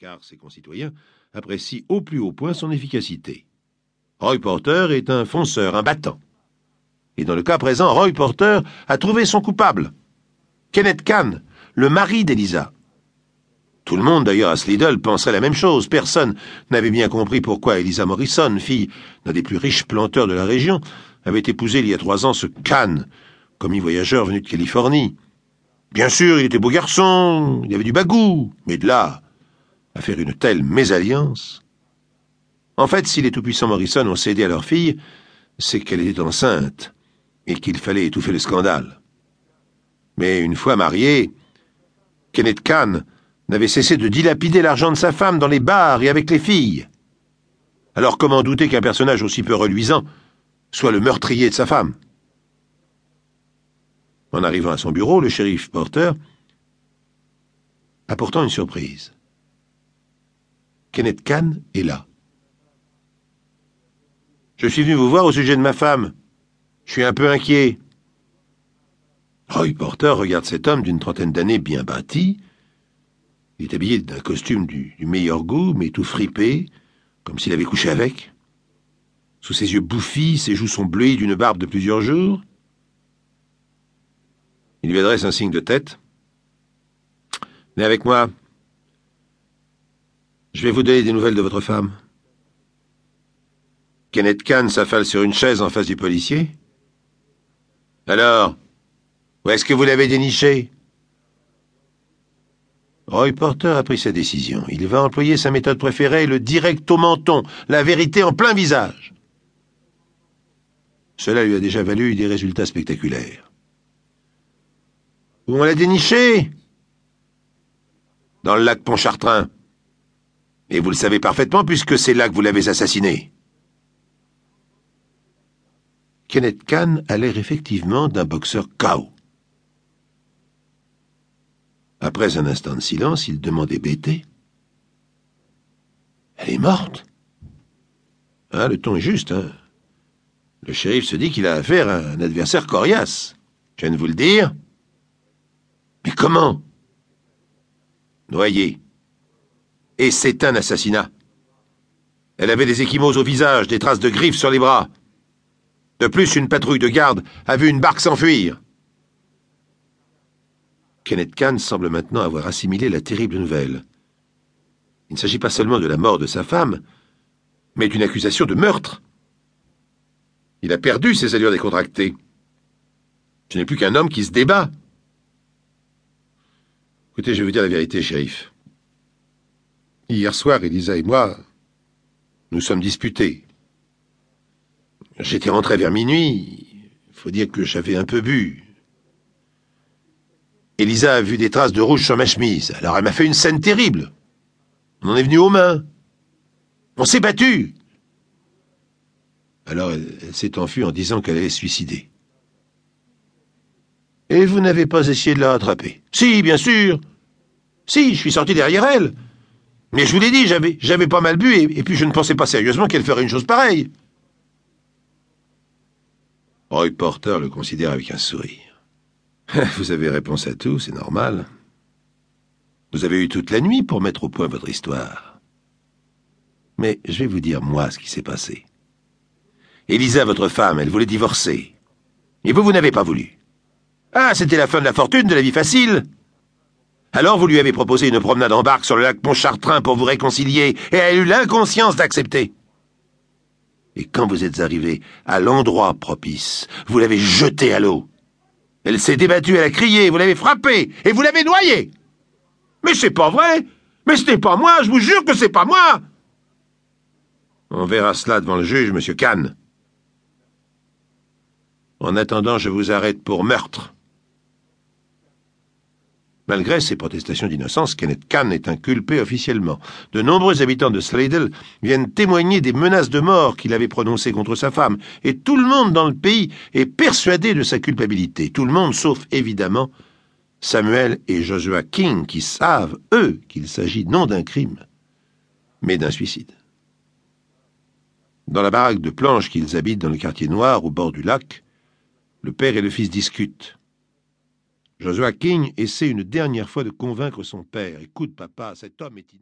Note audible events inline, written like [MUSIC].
car ses concitoyens apprécient au plus haut point son efficacité. Roy Porter est un fonceur, un battant. Et dans le cas présent, Roy Porter a trouvé son coupable. Kenneth Kahn, le mari d'Elisa. Tout le monde, d'ailleurs, à Slidell, penserait la même chose. Personne n'avait bien compris pourquoi Elisa Morrison, fille d'un des plus riches planteurs de la région, avait épousé il y a trois ans ce Kahn, commis voyageur venu de Californie. Bien sûr, il était beau garçon, il avait du bagou, mais de là à faire une telle mésalliance. En fait, si les tout-puissants Morrison ont cédé à leur fille, c'est qu'elle était enceinte et qu'il fallait étouffer le scandale. Mais une fois marié, Kenneth Kahn n'avait cessé de dilapider l'argent de sa femme dans les bars et avec les filles. Alors comment douter qu'un personnage aussi peu reluisant soit le meurtrier de sa femme? En arrivant à son bureau, le shérif Porter a pourtant une surprise. Kenneth Kahn est là. Je suis venu vous voir au sujet de ma femme. Je suis un peu inquiet. Roy Porter regarde cet homme d'une trentaine d'années bien bâti. Il est habillé d'un costume du, meilleur goût, mais tout fripé, comme s'il avait couché avec. Sous ses yeux bouffis, ses joues sont bleues d'une barbe de plusieurs jours. Il lui adresse un signe de tête. Venez avec moi. Je vais vous donner des nouvelles de votre femme. Kenneth Kahn s'affale sur une chaise en face du policier. Alors, où est-ce que vous l'avez déniché? Roy Porter a pris sa décision. Il va employer sa méthode préférée, le direct au menton, la vérité en plein visage. Cela lui a déjà valu des résultats spectaculaires. Où on l'a déniché? Dans le lac Pontchartrain. Et vous le savez parfaitement puisque c'est là que vous l'avez assassiné. Kenneth Kahn a l'air effectivement d'un boxeur KO. Après un instant de silence, il demande hébété. Elle est morte Ah, le ton est juste, hein Le shérif se dit qu'il a affaire à un adversaire coriace. Je viens de vous le dire. Mais comment? Noyé. Et c'est un assassinat. Elle avait des échymoses au visage, des traces de griffes sur les bras. De plus, une patrouille de garde a vu une barque s'enfuir. Kenneth Kahn semble maintenant avoir assimilé la terrible nouvelle. Il ne s'agit pas seulement de la mort de sa femme, mais d'une accusation de meurtre. Il a perdu ses allures décontractées. Ce n'est plus qu'un homme qui se débat. Écoutez, je vais vous dire la vérité, shérif. Hier soir, Elisa et moi, nous sommes disputés. J'étais rentré vers minuit. Il faut dire que j'avais un peu bu. Elisa a vu des traces de rouge sur ma chemise. Alors elle m'a fait une scène terrible. On en est venu aux mains. On s'est battu. Alors elle, s'est enfuie en disant qu'elle allait se suicider. Et vous n'avez pas essayé de la rattraper? Si, bien sûr. Si, je suis sorti derrière elle. Mais je vous l'ai dit, j'avais, pas mal bu, et, et puis je ne pensais pas sérieusement qu'elle ferait une chose pareille. Roy Porter le considère avec un sourire. [LAUGHS] Vous avez réponse à tout, c'est normal. Vous avez eu toute la nuit pour mettre au point votre histoire. Mais je vais vous dire, moi, ce qui s'est passé. Elisa, votre femme, elle voulait divorcer. Et vous, vous n'avez pas voulu. Ah, c'était la fin de la fortune, de la vie facile. Alors vous lui avez proposé une promenade en barque sur le lac Pontchartrain pour vous réconcilier, et elle a eu l'inconscience d'accepter. Et quand vous êtes arrivé à l'endroit propice, vous l'avez jetée à l'eau. Elle s'est débattue, elle a crié, vous l'avez frappée, et vous l'avez noyée. Mais c'est pas vrai. Mais ce n'est pas moi, je vous jure que c'est pas moi. On verra cela devant le juge, monsieur Kahn. En attendant, je vous arrête pour meurtre. Malgré ses protestations d'innocence, Kenneth Kahn est inculpé officiellement. De nombreux habitants de Slidell viennent témoigner des menaces de mort qu'il avait prononcées contre sa femme, et tout le monde dans le pays est persuadé de sa culpabilité. Tout le monde, sauf évidemment Samuel et Joshua King, qui savent, eux, qu'il s'agit non d'un crime, mais d'un suicide. Dans la baraque de planches qu'ils habitent dans le quartier noir, au bord du lac, le père et le fils discutent. Joshua King essaie une dernière fois de convaincre son père. Écoute, papa, cet homme est innocent.